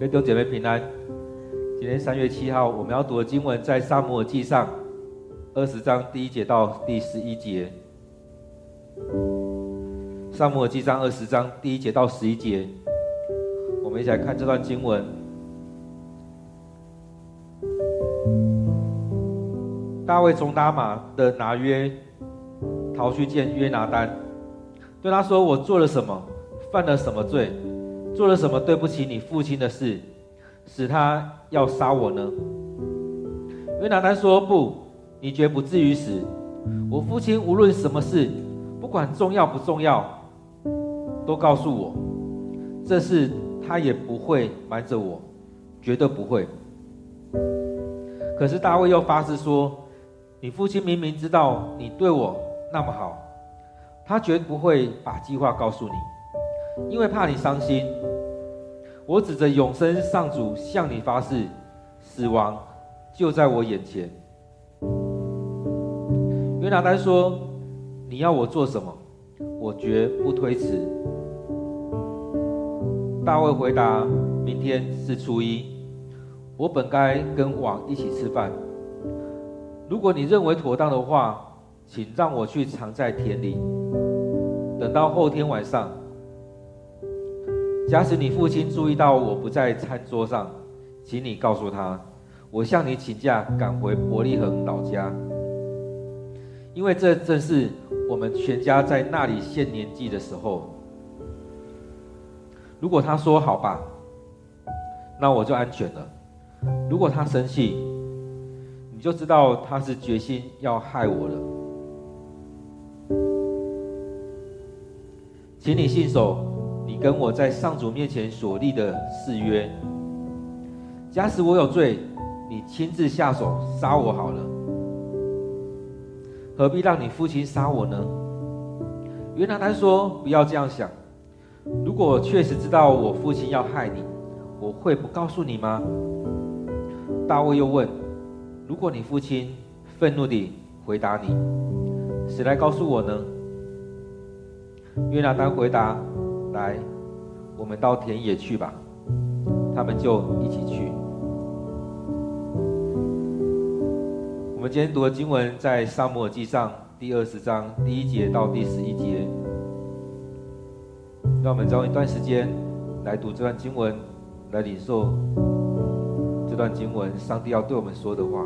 各位弟兄姐妹平安。今天三月七号，我们要读的经文在《撒母耳记上》二十章第一节到第十一节。《撒母耳记上》二十章第一节到十一节，我们一起来看这段经文。大卫从拉玛的拿约逃去见约拿单，对他说：“我做了什么？犯了什么罪？做了什么对不起你父亲的事，使他要杀我呢？”约拿单说：“不，你绝不至于死。我父亲无论什么事，不管重要不重要，都告诉我。这事他也不会瞒着我，绝对不会。”可是大卫又发誓说：“你父亲明明知道你对我那么好。”他绝不会把计划告诉你，因为怕你伤心。我指着永生上主向你发誓，死亡就在我眼前。约拿单说：“你要我做什么？我绝不推辞。”大卫回答：“明天是初一，我本该跟王一起吃饭。如果你认为妥当的话，请让我去藏在田里。”等到后天晚上，假使你父亲注意到我不在餐桌上，请你告诉他，我向你请假赶回伯利恒老家，因为这正是我们全家在那里献年祭的时候。如果他说好吧，那我就安全了；如果他生气，你就知道他是决心要害我了。请你信守你跟我在上主面前所立的誓约。假使我有罪，你亲自下手杀我好了，何必让你父亲杀我呢？约拿单说：“不要这样想。如果确实知道我父亲要害你，我会不告诉你吗？”大卫又问：“如果你父亲愤怒地回答你，谁来告诉我呢？”约拿单回答：“来，我们到田野去吧。”他们就一起去。我们今天读的经文在《撒母耳记上》第二十章第一节到第十一节。让我们再用一段时间来读这段经文，来领受这段经文，上帝要对我们说的话。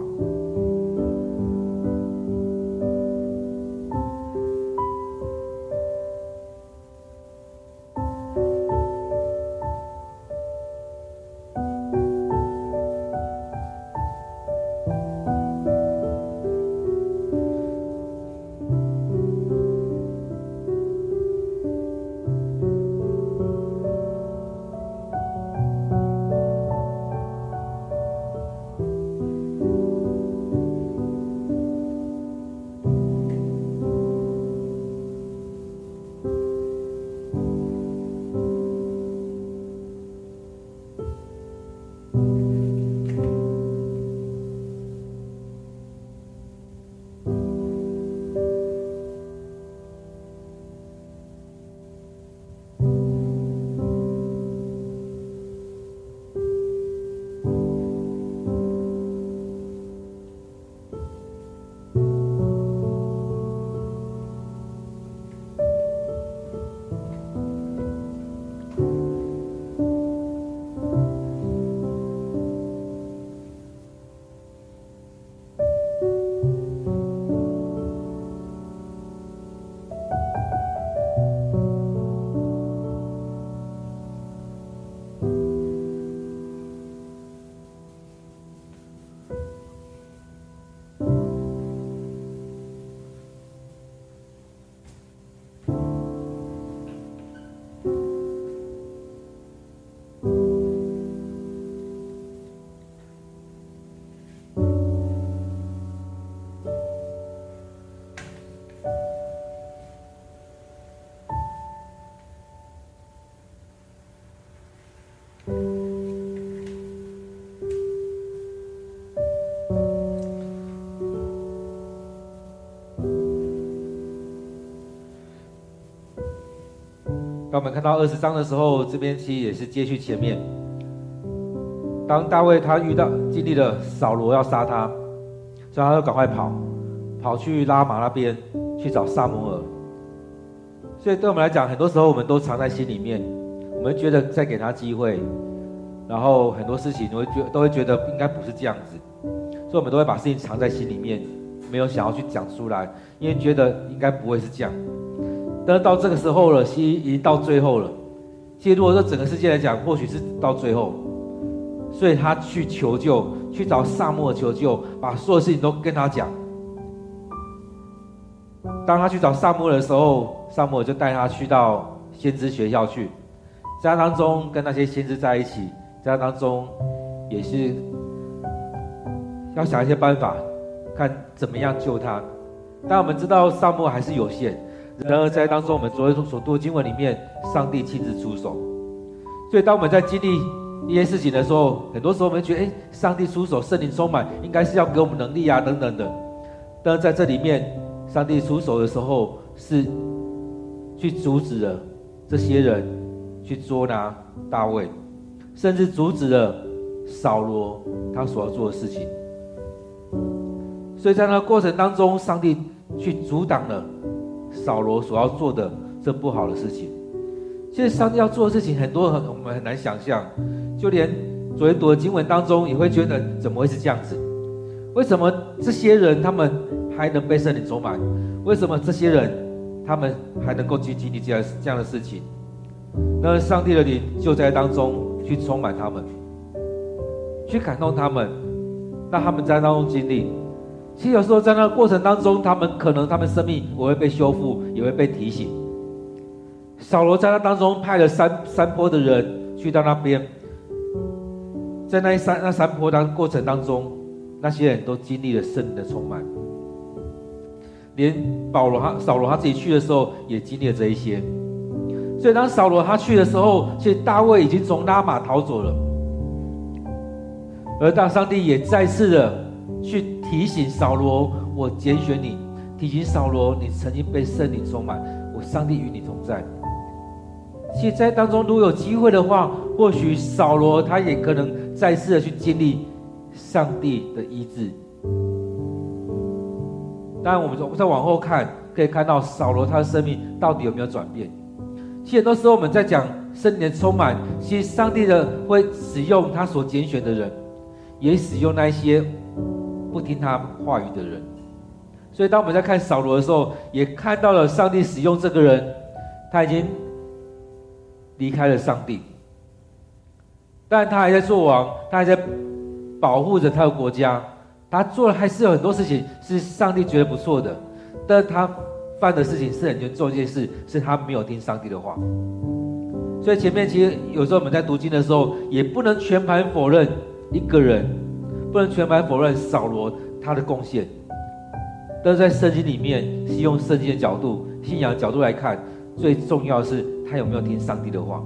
当我们看到二十章的时候，这边其实也是接续前面。当大卫他遇到经历了扫罗要杀他，所以他就赶快跑，跑去拉玛那边去找撒母耳。所以对我们来讲，很多时候我们都藏在心里面，我们觉得再给他机会，然后很多事情都会觉都会觉得应该不是这样子，所以我们都会把事情藏在心里面，没有想要去讲出来，因为觉得应该不会是这样。但是到这个时候了，其实已经到最后了。其实如果说整个世界来讲，或许是到最后，所以他去求救，去找撒母耳求救，把所有事情都跟他讲。当他去找撒母耳的时候，撒母耳就带他去到先知学校去，在当中跟那些先知在一起，在他当中也是要想一些办法，看怎么样救他。但我们知道撒母耳还是有限。然而，在当中，我们昨天所读的经文里面，上帝亲自出手。所以，当我们在经历一些事情的时候，很多时候我们觉得，哎，上帝出手，圣灵充满，应该是要给我们能力啊，等等的。但是在这里面，上帝出手的时候，是去阻止了这些人去捉拿大卫，甚至阻止了扫罗他所要做的事情。所以在那过程当中，上帝去阻挡了。扫罗所要做的这不好的事情，其实上帝要做的事情很多很我们很难想象，就连昨天读的经文当中也会觉得怎么会是这样子？为什么这些人他们还能被圣灵充满？为什么这些人他们还能够去经历这样这样的事情？那上帝的灵就在当中去充满他们，去感动他们，让他们在当中经历。其实有时候在那个过程当中，他们可能他们生命也会被修复，也会被提醒。扫罗在那当中派了三三坡的人去到那边，在那三那三坡当过程当中，那些人都经历了圣灵的充满。连保罗他扫罗他自己去的时候，也经历了这一些。所以当扫罗他去的时候，其实大卫已经从拉玛逃走了，而大上帝也再次的去。提醒扫罗，我拣选你；提醒扫罗，你曾经被圣灵充满，我上帝与你同在。其实，在当中，如果有机会的话，或许扫罗他也可能再次的去经历上帝的医治。当然，我们再往后看，可以看到扫罗他的生命到底有没有转变。其实，很多时候我们在讲圣灵充满，其实上帝的会使用他所拣选的人，也使用那些。不听他话语的人，所以当我们在看扫罗的时候，也看到了上帝使用这个人，他已经离开了上帝，但他还在做王，他还在保护着他的国家，他做了还是有很多事情是上帝觉得不错的，但他犯的事情是很严重一件事，是他没有听上帝的话。所以前面其实有时候我们在读经的时候，也不能全盘否认一个人。不能全盘否认扫罗他的贡献，但是在圣经里面是用圣经的角度、信仰角度来看，最重要的是他有没有听上帝的话。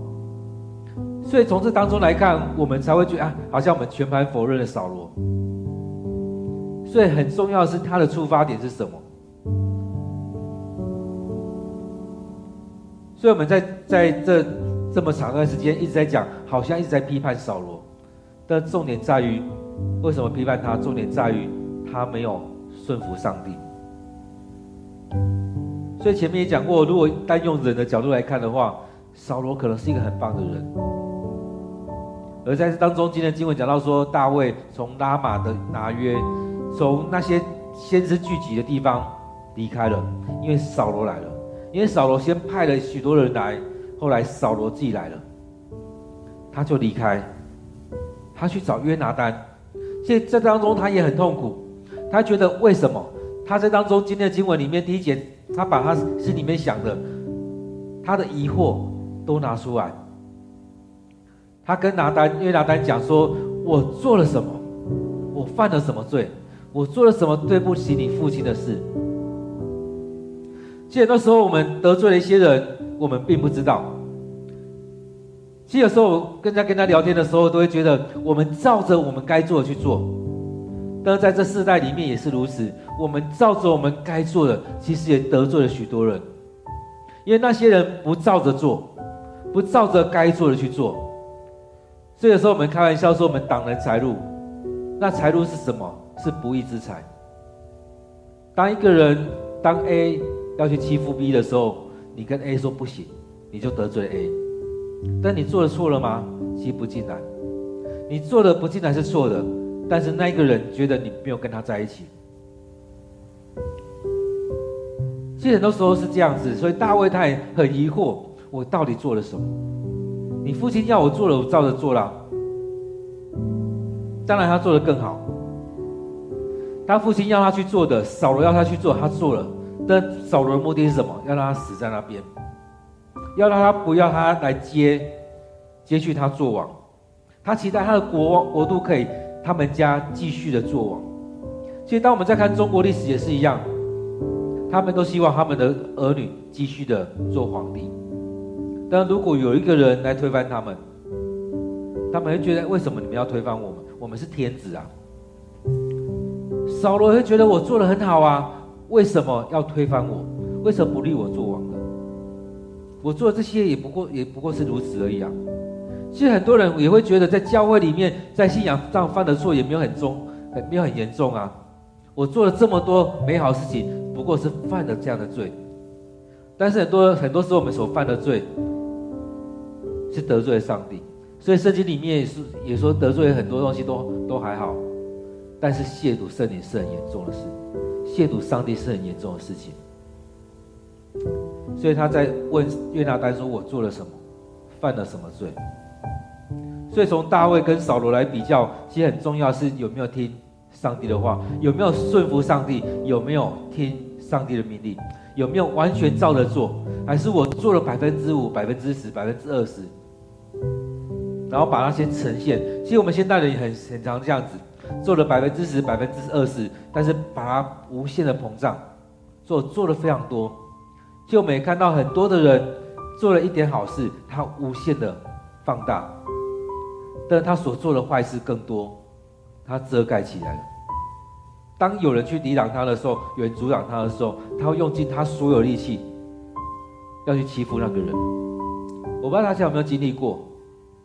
所以从这当中来看，我们才会觉得啊，好像我们全盘否认了扫罗。所以很重要的是他的出发点是什么？所以我们在在这这么长段时间一直在讲，好像一直在批判扫罗，但重点在于。为什么批判他？重点在于他没有顺服上帝。所以前面也讲过，如果单用人的角度来看的话，扫罗可能是一个很棒的人。而在当中，今天经文讲到说，大卫从拉玛的拿约，从那些先知聚集的地方离开了，因为扫罗来了。因为扫罗先派了许多人来，后来扫罗自己来了，他就离开，他去找约拿单。这这当中，他也很痛苦。他觉得为什么？他在当中今天的经文里面第一节，他把他心里面想的，他的疑惑都拿出来。他跟拿单，约拿单讲说：“我做了什么？我犯了什么罪？我做了什么对不起你父亲的事？”其实那时候我们得罪了一些人，我们并不知道。其实有时候我跟他跟他聊天的时候，都会觉得我们照着我们该做的去做，但是在这世代里面也是如此。我们照着我们该做的，其实也得罪了许多人，因为那些人不照着做，不照着该做的去做，所以有时候我们开玩笑说我们挡人财路，那财路是什么？是不义之财。当一个人当 A 要去欺负 B 的时候，你跟 A 说不行，你就得罪 A。但你做的错了吗？其实不尽然，你做的不尽然是错的，但是那一个人觉得你没有跟他在一起。其实很多时候是这样子，所以大卫他也很疑惑，我到底做了什么？你父亲要我做了，我照着做了。当然他做的更好。他父亲要他去做的，扫罗要他去做，他做了。那扫罗的目的是什么？要让他死在那边，要让他不要他来接接续他做王。他期待他的国王国度可以他们家继续的做王。其实当我们在看中国历史也是一样。他们都希望他们的儿女继续的做皇帝，但如果有一个人来推翻他们，他们会觉得为什么你们要推翻我们？我们是天子啊！扫罗会觉得我做得很好啊，为什么要推翻我？为什么不立我做王呢？我做这些也不过也不过是如此而已啊！其实很多人也会觉得，在教会里面，在信仰上犯的错也没有很重，没有很严重啊！我做了这么多美好事情。不过是犯了这样的罪，但是很多很多时候我们所犯的罪是得罪了上帝，所以圣经里面也是也说得罪很多东西都都还好，但是亵渎圣灵是很严重的事，亵渎上帝是很严重的事情。所以他在问约拿单说：“我做了什么？犯了什么罪？”所以从大卫跟扫罗来比较，其实很重要是有没有听上帝的话，有没有顺服上帝，有没有听。上帝的命令有没有完全照着做？还是我做了百分之五、百分之十、百分之二十，然后把那些呈现？其实我们现代人也很很常这样子，做了百分之十、百分之二十，但是把它无限的膨胀，做做了非常多。就没看到很多的人做了一点好事，他无限的放大，但他所做的坏事更多，他遮盖起来了。当有人去抵挡他的时候，有人阻挡他的时候，他会用尽他所有力气，要去欺负那个人。我不知道大家有没有经历过，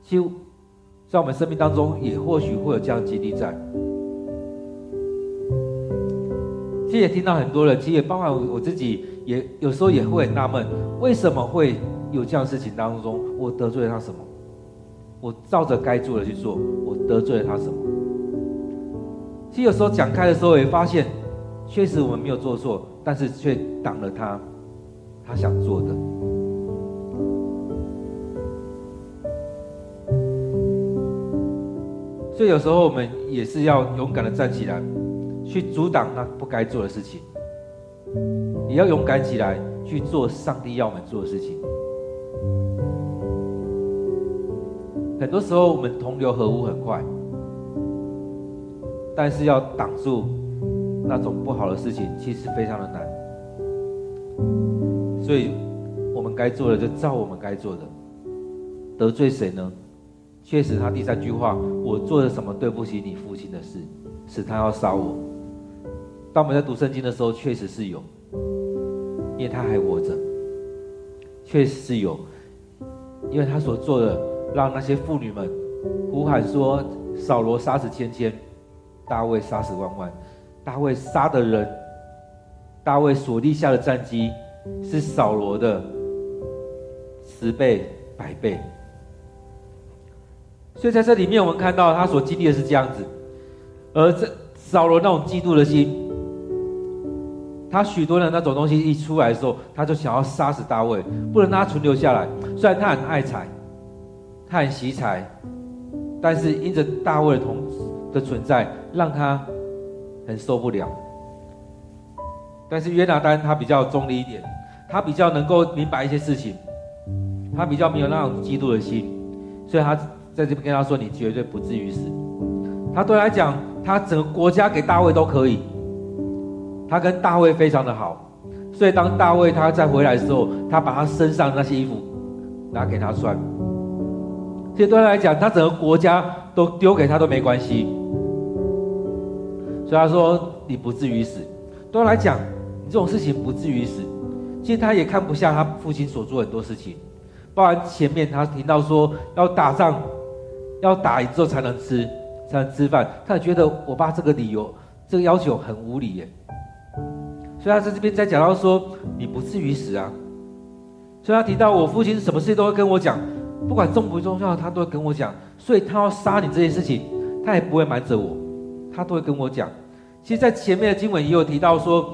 其实，在我们生命当中，也或许会有这样的经历在。其实也听到很多人，其实也包含我自己，也有时候也会很纳闷，为什么会有这样的事情当中，我得罪了他什么？我照着该做的去做，我得罪了他什么？其实有时候讲开的时候，也发现，确实我们没有做错，但是却挡了他，他想做的。所以有时候我们也是要勇敢的站起来，去阻挡那不该做的事情，也要勇敢起来去做上帝要我们做的事情。很多时候我们同流合污很快。但是要挡住那种不好的事情，其实非常的难。所以，我们该做的就照我们该做的。得罪谁呢？确实，他第三句话，我做了什么对不起你父亲的事，使他要杀我。当我们在读圣经的时候，确实是有，因为他还活着，确实是有，因为他所做的，让那些妇女们呼喊说：“扫罗杀死千千。”大卫杀死万万，大卫杀的人，大卫所立下的战绩是扫罗的十倍、百倍。所以在这里面，我们看到他所经历的是这样子，而这扫罗那种嫉妒的心，他许多的那种东西一出来的时候，他就想要杀死大卫，不能让他存留下来。虽然他很爱财，他很惜财，但是因着大卫的同的存在。让他很受不了，但是约拿单他比较中立一点，他比较能够明白一些事情，他比较没有那种嫉妒的心，所以他在这边跟他说：“你绝对不至于死。”他对他来讲，他整个国家给大卫都可以，他跟大卫非常的好，所以当大卫他再回来的时候，他把他身上那些衣服拿给他穿，所以对他来讲，他整个国家都丢给他都没关系。所以他说：“你不至于死。”对他来讲，你这种事情不至于死。其实他也看不下他父亲所做很多事情，包含前面他听到说要打仗，要打赢之后才能吃，才能吃饭。他也觉得我爸这个理由、这个要求很无理耶。所以他在这边在讲到说，你不至于死啊。所以他提到我父亲什么事都会跟我讲，不管重不重要，他都会跟我讲。所以他要杀你这件事情，他也不会瞒着我，他都会跟我讲。其实，在前面的经文也有提到说，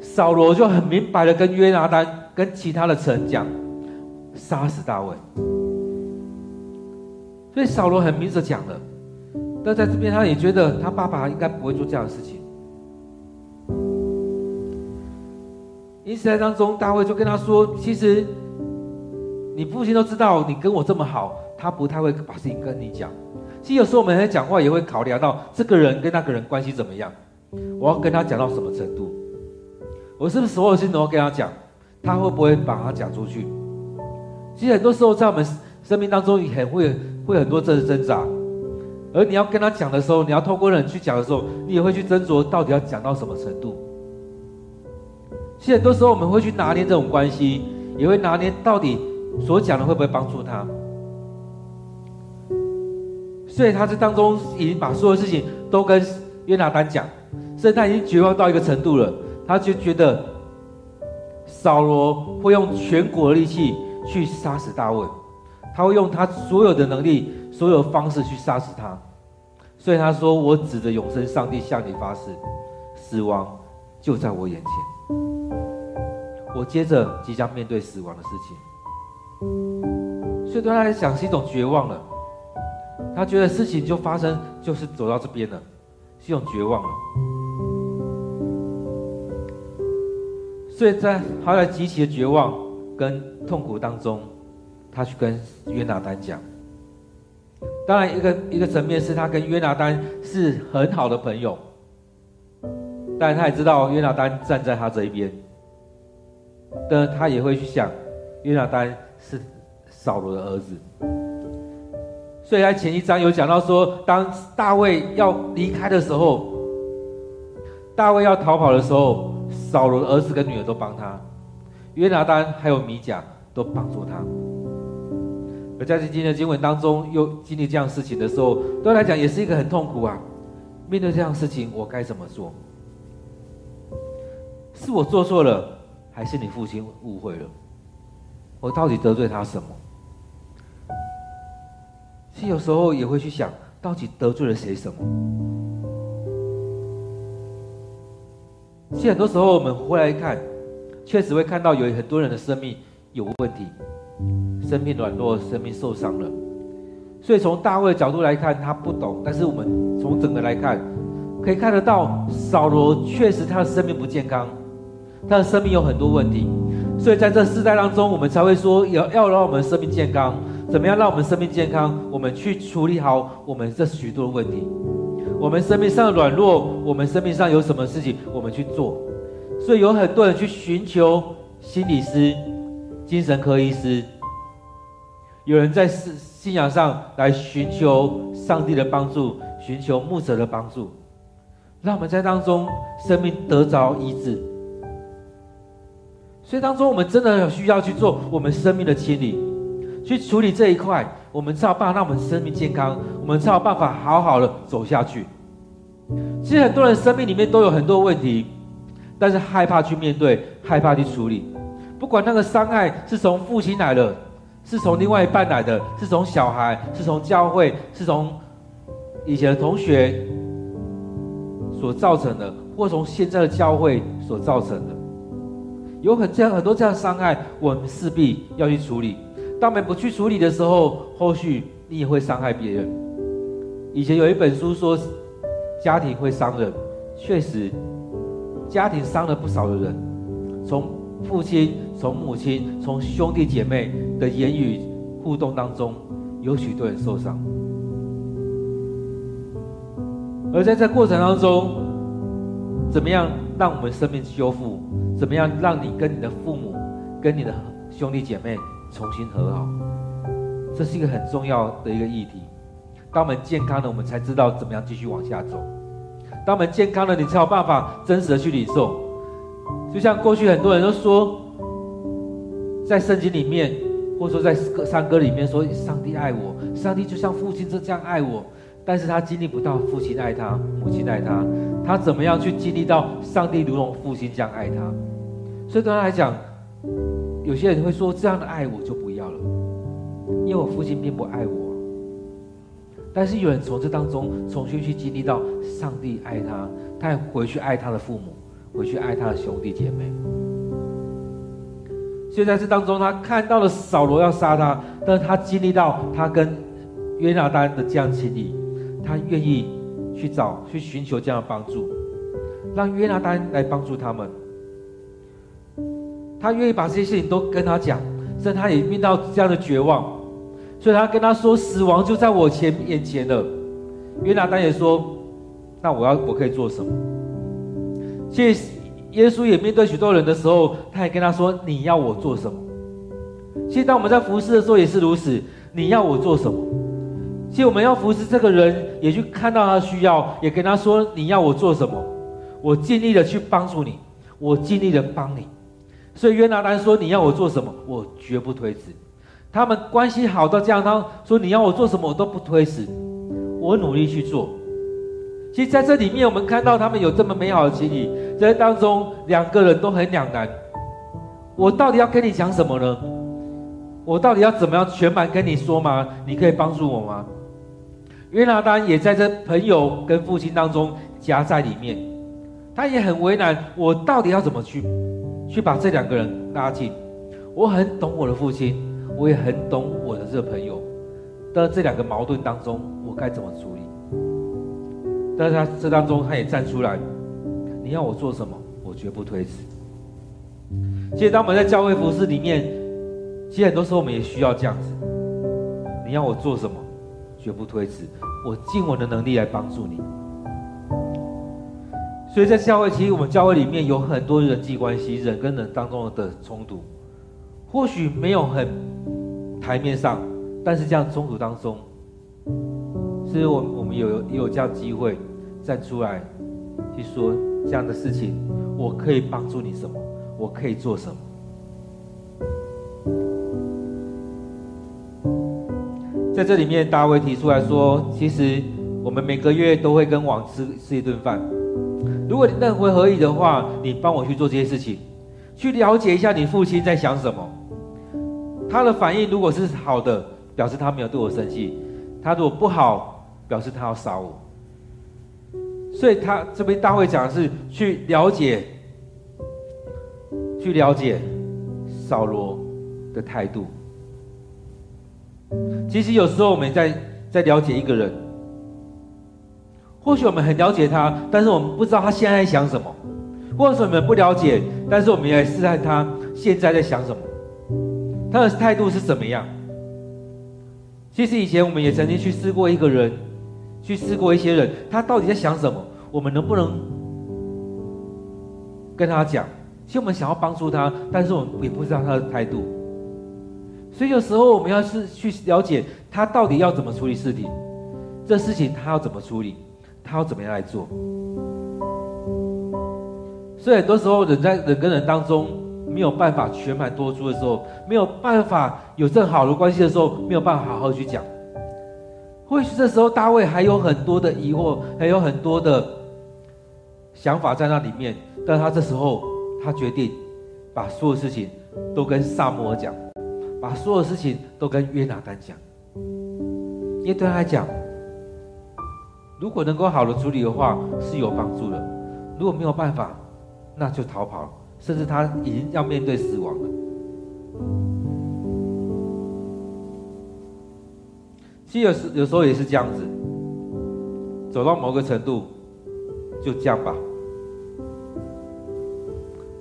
扫罗就很明白的跟约拿单跟其他的臣讲，杀死大卫。所以扫罗很明着讲了，但在这边他也觉得他爸爸应该不会做这样的事情。因此，在当中，大卫就跟他说：“其实，你父亲都知道你跟我这么好，他不太会把事情跟你讲。其实有时候我们在讲话也会考量到这个人跟那个人关系怎么样，我要跟他讲到什么程度，我是不是所有事情都要跟他讲，他会不会把他讲出去？其实很多时候在我们生命当中也很会会很多这挣扎，而你要跟他讲的时候，你要透过人去讲的时候，你也会去斟酌到底要讲到什么程度。”其实很多时候我们会去拿捏这种关系，也会拿捏到底所讲的会不会帮助他。所以他在当中已经把所有事情都跟约拿单讲，甚至他已经绝望到一个程度了，他就觉得扫罗会用全国的力气去杀死大卫，他会用他所有的能力、所有方式去杀死他。所以他说：“我指着永生上帝向你发誓，死亡就在我眼前。”我接着即将面对死亡的事情，所以对他来讲是一种绝望了。他觉得事情就发生，就是走到这边了，是一种绝望了。所以在他在极其的绝望跟痛苦当中，他去跟约拿单讲。当然，一个一个层面是他跟约拿单是很好的朋友，但他也知道约拿单站在他这一边。但他也会去想，约拿单是扫罗的儿子，所以在前一章有讲到说，当大卫要离开的时候，大卫要逃跑的时候，扫罗的儿子跟女儿都帮他，约拿单还有米甲都帮助他。而在今天的经文当中，又经历这样事情的时候，对他来讲也是一个很痛苦啊。面对这样事情，我该怎么做？是我做错了？还是你父亲误会了，我到底得罪他什么？其实有时候也会去想，到底得罪了谁什么？其实很多时候我们回来看，确实会看到有很多人的生命有问题，生命软弱，生命受伤了。所以从大卫的角度来看，他不懂；但是我们从整个来看，可以看得到，扫罗确实他的生命不健康。他的生命有很多问题，所以在这世代当中，我们才会说要要让我们生命健康。怎么样让我们生命健康？我们去处理好我们这许多的问题。我们生命上的软弱，我们生命上有什么事情，我们去做。所以有很多人去寻求心理师、精神科医师，有人在信信仰上来寻求上帝的帮助，寻求牧者的帮助，让我们在当中生命得着医治。所以当中，我们真的有需要去做我们生命的清理，去处理这一块，我们才有办法让我们生命健康，我们才有办法好好的走下去。其实很多人生命里面都有很多问题，但是害怕去面对，害怕去处理。不管那个伤害是从父亲来的，是从另外一半来的，是从小孩，是从教会，是从以前的同学所造成的，或从现在的教会所造成的。有很这样很多这样的伤害，我们势必要去处理。当我们不去处理的时候，后续你也会伤害别人。以前有一本书说，家庭会伤人，确实，家庭伤了不少的人。从父亲、从母亲、从兄弟姐妹的言语互动当中，有许多人受伤。而在这过程当中，怎么样让我们生命修复？怎么样让你跟你的父母、跟你的兄弟姐妹重新和好？这是一个很重要的一个议题。当我们健康了，我们才知道怎么样继续往下走。当我们健康了，你才有办法真实的去领受。就像过去很多人都说，在圣经里面或者说在歌山歌里面说上帝爱我，上帝就像父亲这样爱我，但是他经历不到父亲爱他，母亲爱他，他怎么样去经历到上帝如同父亲这样爱他？所以对他来讲，有些人会说这样的爱我就不要了，因为我父亲并不爱我。但是有人从这当中重新去经历到上帝爱他，他也回去爱他的父母，回去爱他的兄弟姐妹。所以在这当中，他看到了扫罗要杀他，但是他经历到他跟约拿单的这样情谊，他愿意去找、去寻求这样的帮助，让约拿单来帮助他们。他愿意把这些事情都跟他讲，甚至他也遇到这样的绝望。所以他跟他说：“死亡就在我前眼前了。”约拿单也说：“那我要我可以做什么？”其实耶稣也面对许多人的时候，他也跟他说：“你要我做什么？”其实当我们在服侍的时候也是如此。你要我做什么？其实我们要服侍这个人，也去看到他需要，也跟他说：“你要我做什么？我尽力的去帮助你，我尽力的帮你。”所以约拿单说：“你要我做什么？我绝不推辞。”他们关系好到这样，他说：“你要我做什么，我都不推辞，我努力去做。”其实，在这里面，我们看到他们有这么美好的情谊，这当中两个人都很两难。我到底要跟你讲什么呢？我到底要怎么样全盘跟你说吗？你可以帮助我吗？约拿单也在这朋友跟父亲当中夹在里面，他也很为难。我到底要怎么去去把这两个人拉近？我很懂我的父亲。我也很懂我的这个朋友，但这两个矛盾当中，我该怎么处理？但是他这当中，他也站出来，你要我做什么，我绝不推辞。其实当我们在教会服事里面，其实很多时候我们也需要这样子，你要我做什么，绝不推辞，我尽我的能力来帮助你。所以在教会，其实我们教会里面有很多人际关系，人跟人当中的冲突。或许没有很台面上，但是这样冲突当中，是我我们有有有这样机会站出来去说这样的事情，我可以帮助你什么？我可以做什么？在这里面，大卫提出来说，其实我们每个月都会跟王吃吃一顿饭。如果你认为可以的话，你帮我去做这些事情，去了解一下你父亲在想什么。他的反应如果是好的，表示他没有对我生气；他如果不好，表示他要杀我。所以他这边大卫讲的是去了解，去了解扫罗的态度。其实有时候我们在在了解一个人，或许我们很了解他，但是我们不知道他现在在想什么；或者我们不了解，但是我们也试探他现在在想什么。他的态度是怎么样？其实以前我们也曾经去试过一个人，去试过一些人，他到底在想什么？我们能不能跟他讲？其实我们想要帮助他，但是我们也不知道他的态度。所以有时候我们要是去了解他到底要怎么处理事情，这事情他要怎么处理，他要怎么样来做？所以很多时候人在人跟人当中。没有办法全盘托出的时候，没有办法有这好的关系的时候，没有办法好好去讲。或许这时候大卫还有很多的疑惑，还有很多的想法在那里面，但他这时候他决定把所有事情都跟撒母耳讲，把所有事情都跟约拿单讲，因为对他来讲，如果能够好的处理的话是有帮助的，如果没有办法，那就逃跑。甚至他已经要面对死亡了。其实有时有时候也是这样子，走到某个程度，就这样吧，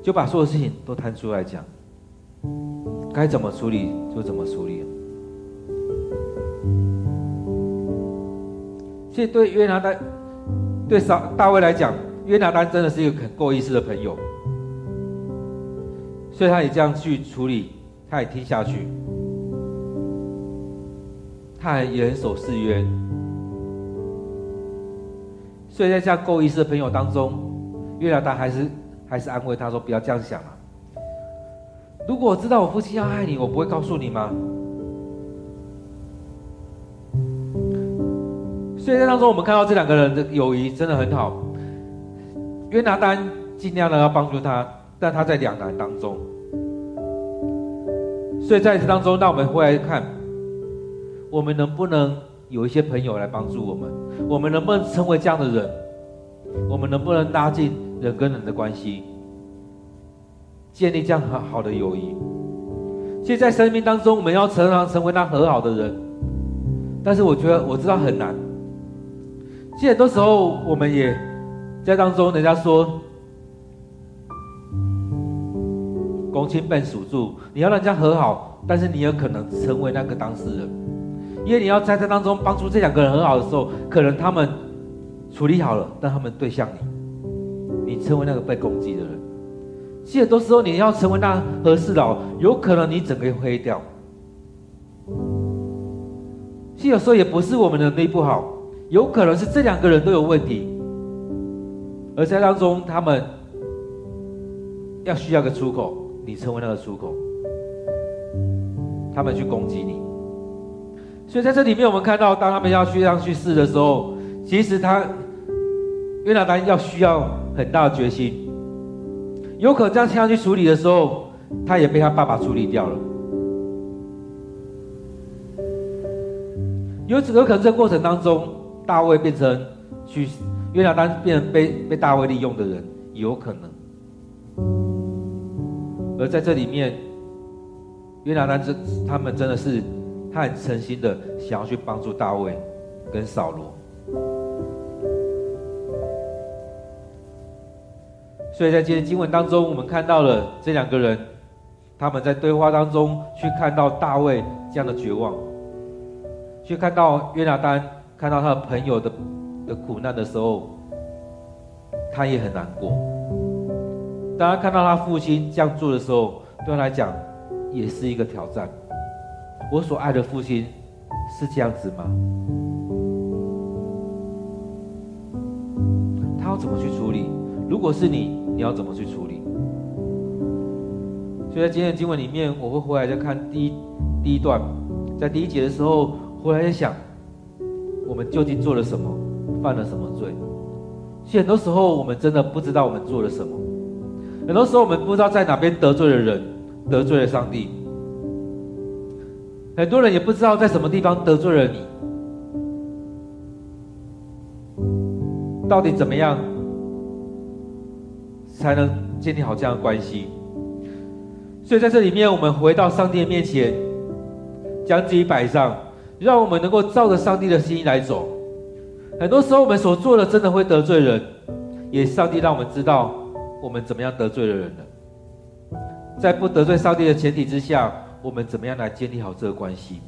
就把所有事情都摊出来讲，该怎么处理就怎么处理。所以对约拿单，对撒大卫来讲，约拿单真的是一个很够意思的朋友。所以他也这样去处理，他也听下去，他也很守誓约。所以在这样够意思的朋友当中，约拿单还是还是安慰他说：“不要这样想啊，如果我知道我父亲要害你，我不会告诉你吗？所以在当中，我们看到这两个人的友谊真的很好。约拿单尽量的要帮助他，但他在两难当中。所以在这当中，那我们回来看，我们能不能有一些朋友来帮助我们？我们能不能成为这样的人？我们能不能拉近人跟人的关系，建立这样很好的友谊？其实，在生命当中，我们要常常成为那和好的人，但是我觉得我知道很难。其实很多时候，我们也在当中，人家说“公亲变属住”，你要让人家和好，但是你有可能成为那个当事人，因为你要在这当中帮助这两个人和好的时候，可能他们处理好了，但他们对向你，你成为那个被攻击的人。其实很多时候，你要成为那和事佬，有可能你整个黑掉。其实有时候也不是我们能力不好。有可能是这两个人都有问题，而在当中，他们要需要个出口，你成为那个出口，他们去攻击你。所以在这里面，我们看到，当他们要去上去试的时候，其实他约拿单要需要很大的决心。有可能这样上去处理的时候，他也被他爸爸处理掉了。有有可能这个过程当中。大卫变成去约拿单变成被被大卫利用的人，有可能。而在这里面，约拿单这他们真的是他很诚心的想要去帮助大卫跟扫罗。所以在今天经文当中，我们看到了这两个人，他们在对话当中去看到大卫这样的绝望，去看到约拿单。看到他的朋友的的苦难的时候，他也很难过。当他看到他父亲这样做的时候，对他来讲也是一个挑战。我所爱的父亲是这样子吗？他要怎么去处理？如果是你，你要怎么去处理？所以在今天的经文里面，我会回来再看第一第一段，在第一节的时候，回来在想。我们究竟做了什么？犯了什么罪？其实很多时候，我们真的不知道我们做了什么。很多时候，我们不知道在哪边得罪了人，得罪了上帝。很多人也不知道在什么地方得罪了你。到底怎么样才能建立好这样的关系？所以在这里面，我们回到上帝面前，将自己摆上。让我们能够照着上帝的心意来走。很多时候，我们所做的真的会得罪人，也上帝让我们知道我们怎么样得罪了人了。在不得罪上帝的前提之下，我们怎么样来建立好这个关系？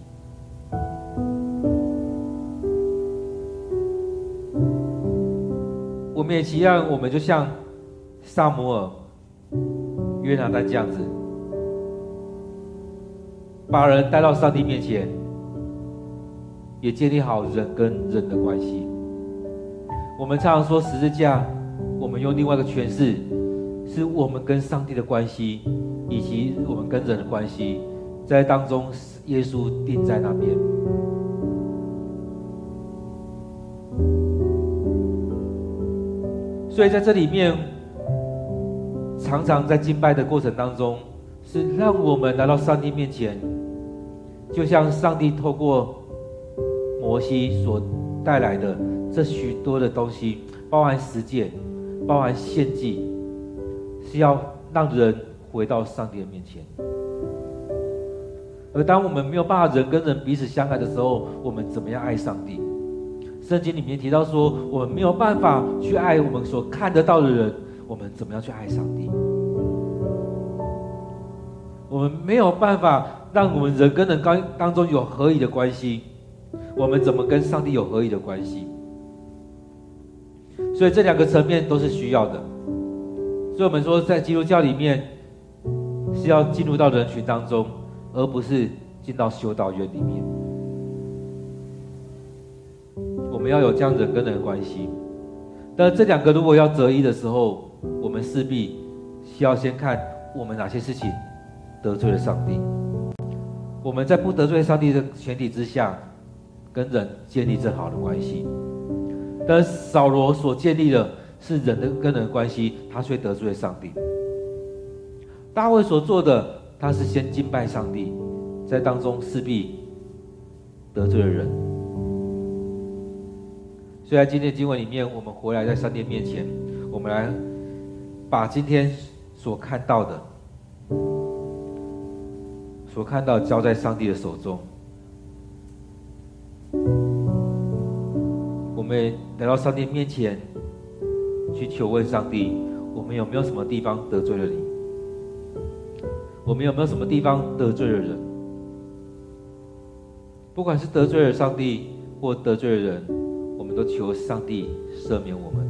我们也一样，我们就像撒母耳、约拿单这样子，把人带到上帝面前。也建立好人跟人的关系。我们常常说十字架，我们用另外一个诠释，是我们跟上帝的关系，以及我们跟人的关系，在当中，耶稣钉在那边。所以在这里面，常常在敬拜的过程当中，是让我们来到上帝面前，就像上帝透过。摩西所带来的这许多的东西，包含实践，包含献祭，是要让人回到上帝的面前。而当我们没有办法人跟人彼此相爱的时候，我们怎么样爱上帝？圣经里面提到说，我们没有办法去爱我们所看得到的人，我们怎么样去爱上帝？我们没有办法让我们人跟人当当中有合一的关系。我们怎么跟上帝有合一的关系？所以这两个层面都是需要的。所以我们说，在基督教里面是要进入到人群当中，而不是进到修道院里面。我们要有这样人跟人的关系。但这两个如果要择一的时候，我们势必需要先看我们哪些事情得罪了上帝。我们在不得罪上帝的前提之下，跟人建立正好的关系。但扫罗所建立的是人的跟人的关系，他却得罪了上帝。大卫所做的，他是先敬拜上帝，在当中势必得罪了人。所以在今天经文里面，我们回来在上帝面前，我们来把今天所看到的。所看到交在上帝的手中，我们来到上帝面前，去求问上帝：我们有没有什么地方得罪了你？我们有没有什么地方得罪了人？不管是得罪了上帝或得罪了人，我们都求上帝赦免我们。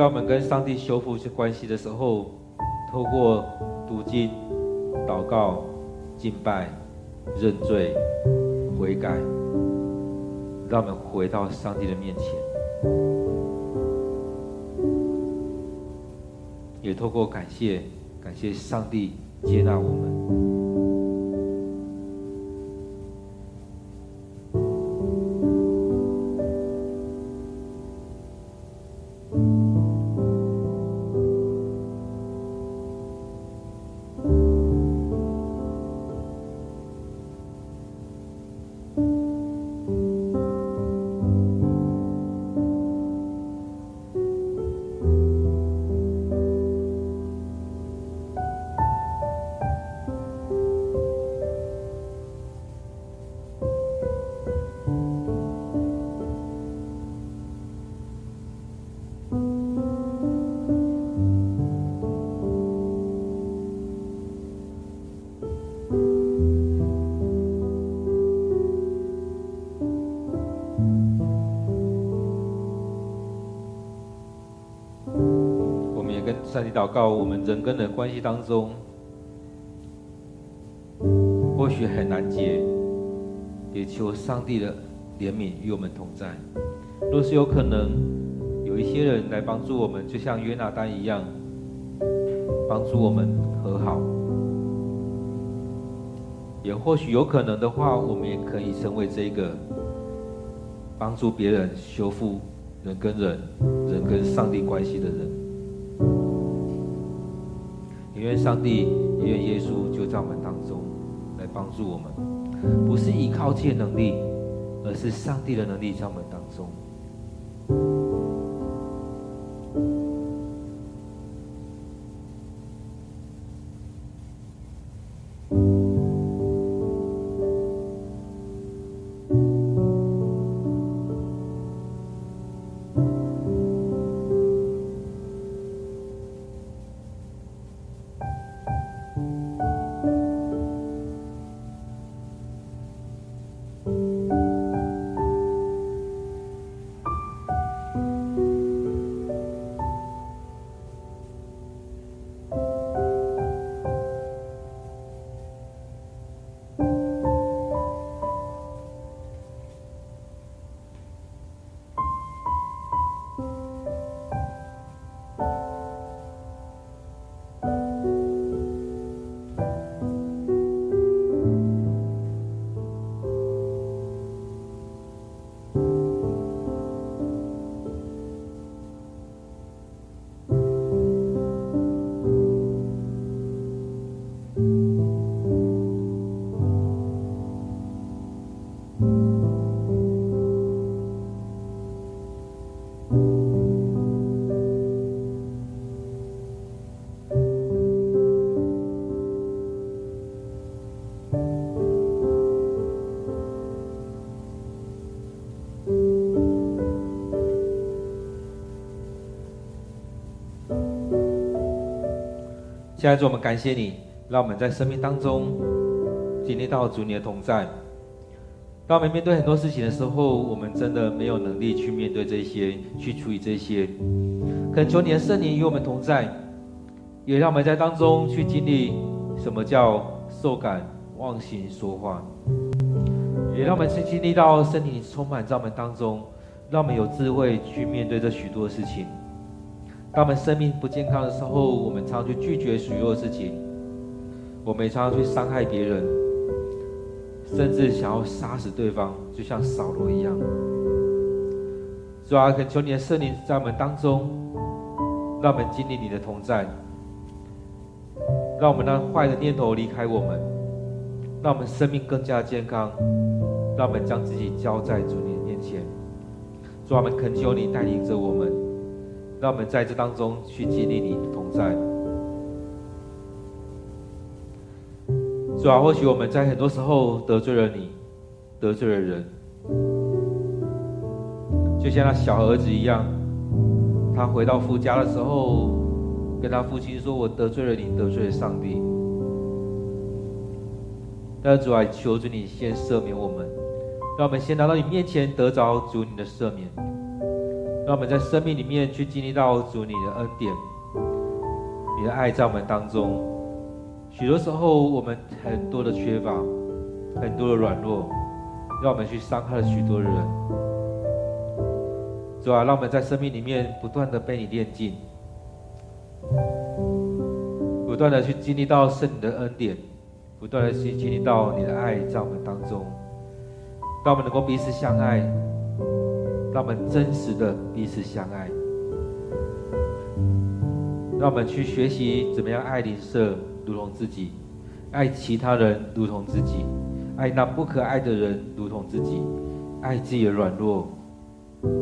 在我们跟上帝修复一些关系的时候，透过读经、祷告、敬拜、认罪、悔改，让我们回到上帝的面前；也透过感谢，感谢上帝接纳我们。祷告，我们人跟人关系当中，或许很难解，也求上帝的怜悯与我们同在。若是有可能，有一些人来帮助我们，就像约拿单一样，帮助我们和好。也或许有可能的话，我们也可以成为这个帮助别人修复人跟人、人跟上帝关系的人。因为上帝，因为耶稣就在我们当中来帮助我们，不是依靠借能力，而是上帝的能力在我们当中。现在主，我们感谢你，让我们在生命当中经历到主你的同在。当我们面对很多事情的时候，我们真的没有能力去面对这些，去处理这些。恳求你的圣灵与我们同在，也让我们在当中去经历什么叫受感忘形说话，也让我们去经历到圣灵充满在我们当中，让我们有智慧去面对这许多事情。当我们生命不健康的时候，我们常常去拒绝许多事情，我们也常常去伤害别人，甚至想要杀死对方，就像扫罗一样。主啊，恳求你的圣灵在我们当中。让我们经历你的同在，让我们那坏的念头离开我们，让我们生命更加健康，让我们将自己交在主你的面前。主啊，我们恳求你带领着我们，让我们在这当中去经历你的同在。主啊，或许我们在很多时候得罪了你，得罪了人，就像那小儿子一样。他回到父家的时候，跟他父亲说：“我得罪了你，得罪了上帝。”但是主啊，求主你先赦免我们，让我们先来到你面前得着主你的赦免，让我们在生命里面去经历到主你的恩典，你的爱在我们当中。许多时候我们很多的缺乏，很多的软弱，让我们去伤害了许多人。主啊，让我们在生命里面不断的被你炼净，不断的去经历到圣灵的恩典，不断的去经历到你的爱在我们当中，让我们能够彼此相爱，让我们真实的彼此相爱，让我们去学习怎么样爱邻舍如同自己，爱其他人如同自己，爱那不可爱的人如同自己，爱自己的软弱。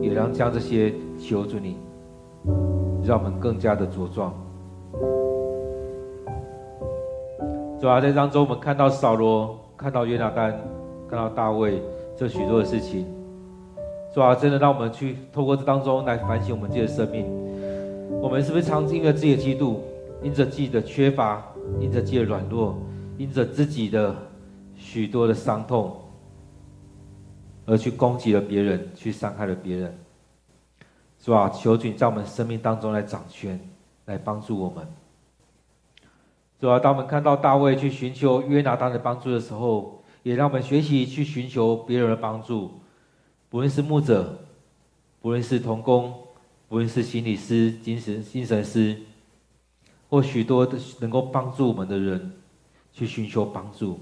也让将这些求主你，让我们更加的茁壮。主啊，在当中我们看到扫罗，看到约拿单，看到大卫这许多的事情。主啊，真的让我们去透过这当中来反省我们自己的生命。我们是不是常因着自己的嫉妒，因着自己的缺乏，因着自己的软弱，因着自己的许多的伤痛？而去攻击了别人，去伤害了别人，是吧？求主在我们生命当中来掌权，来帮助我们。是吧？当我们看到大卫去寻求约拿单的帮助的时候，也让我们学习去寻求别人的帮助，不论是牧者，不论是童工，不论是心理师、精神精神师，或许多的能够帮助我们的人，去寻求帮助，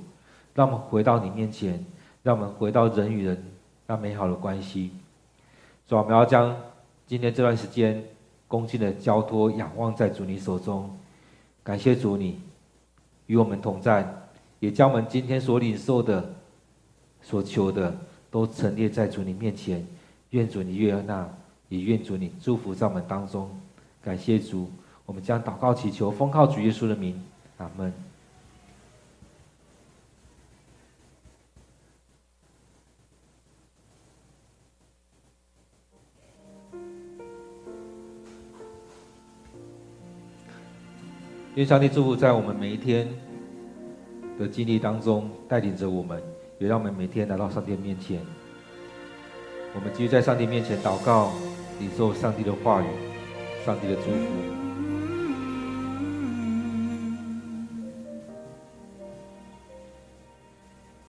让我们回到你面前，让我们回到人与人。那美好的关系，所以我们要将今天这段时间恭敬的交托、仰望在主你手中，感谢主你与我们同在，也将我们今天所领受的、所求的，都陈列在主你面前。愿主你悦纳，也愿主你祝福在我们当中。感谢主，我们将祷告祈求，奉靠主耶稣的名，阿门。愿上帝祝福在我们每一天的经历当中，带领着我们，也让我们每天来到上帝面前。我们继续在上帝面前祷告，领受上帝的话语，上帝的祝福。